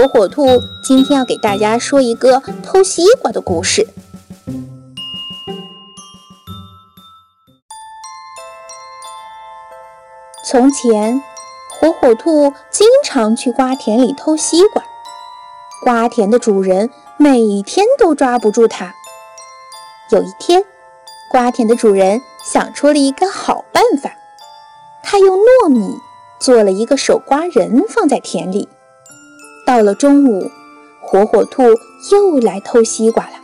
火火兔今天要给大家说一个偷西瓜的故事。从前，火火兔经常去瓜田里偷西瓜，瓜田的主人每天都抓不住它。有一天，瓜田的主人想出了一个好办法，他用糯米。做了一个手瓜人放在田里。到了中午，火火兔又来偷西瓜了。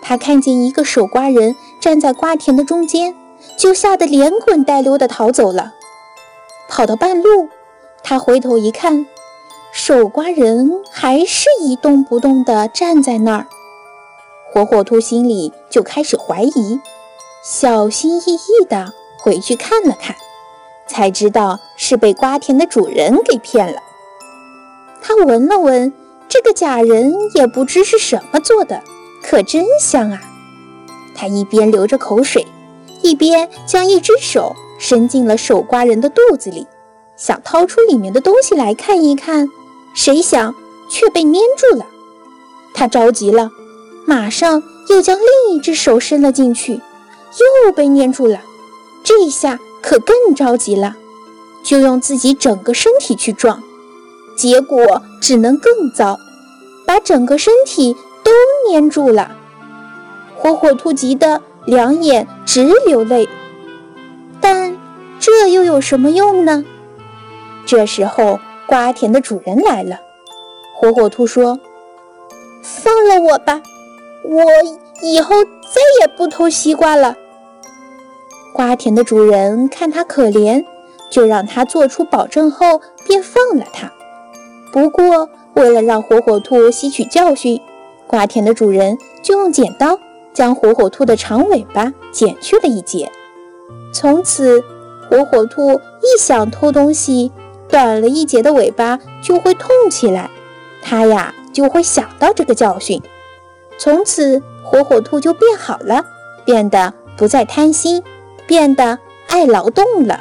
他看见一个守瓜人站在瓜田的中间，就吓得连滚带溜地逃走了。跑到半路，他回头一看，守瓜人还是一动不动地站在那儿。火火兔心里就开始怀疑，小心翼翼地回去看了看。才知道是被瓜田的主人给骗了。他闻了闻这个假人，也不知是什么做的，可真香啊！他一边流着口水，一边将一只手伸进了手瓜人的肚子里，想掏出里面的东西来看一看。谁想却被粘住了。他着急了，马上又将另一只手伸了进去，又被粘住了。这一下。可更着急了，就用自己整个身体去撞，结果只能更糟，把整个身体都粘住了。火火兔急得两眼直流泪，但这又有什么用呢？这时候，瓜田的主人来了。火火兔说：“放了我吧，我以后再也不偷西瓜了。”瓜田的主人看他可怜，就让他做出保证后，便放了他。不过，为了让火火兔吸取教训，瓜田的主人就用剪刀将火火兔的长尾巴剪去了一截。从此，火火兔一想偷东西，短了一截的尾巴就会痛起来，它呀就会想到这个教训。从此，火火兔就变好了，变得不再贪心。变得爱劳动了。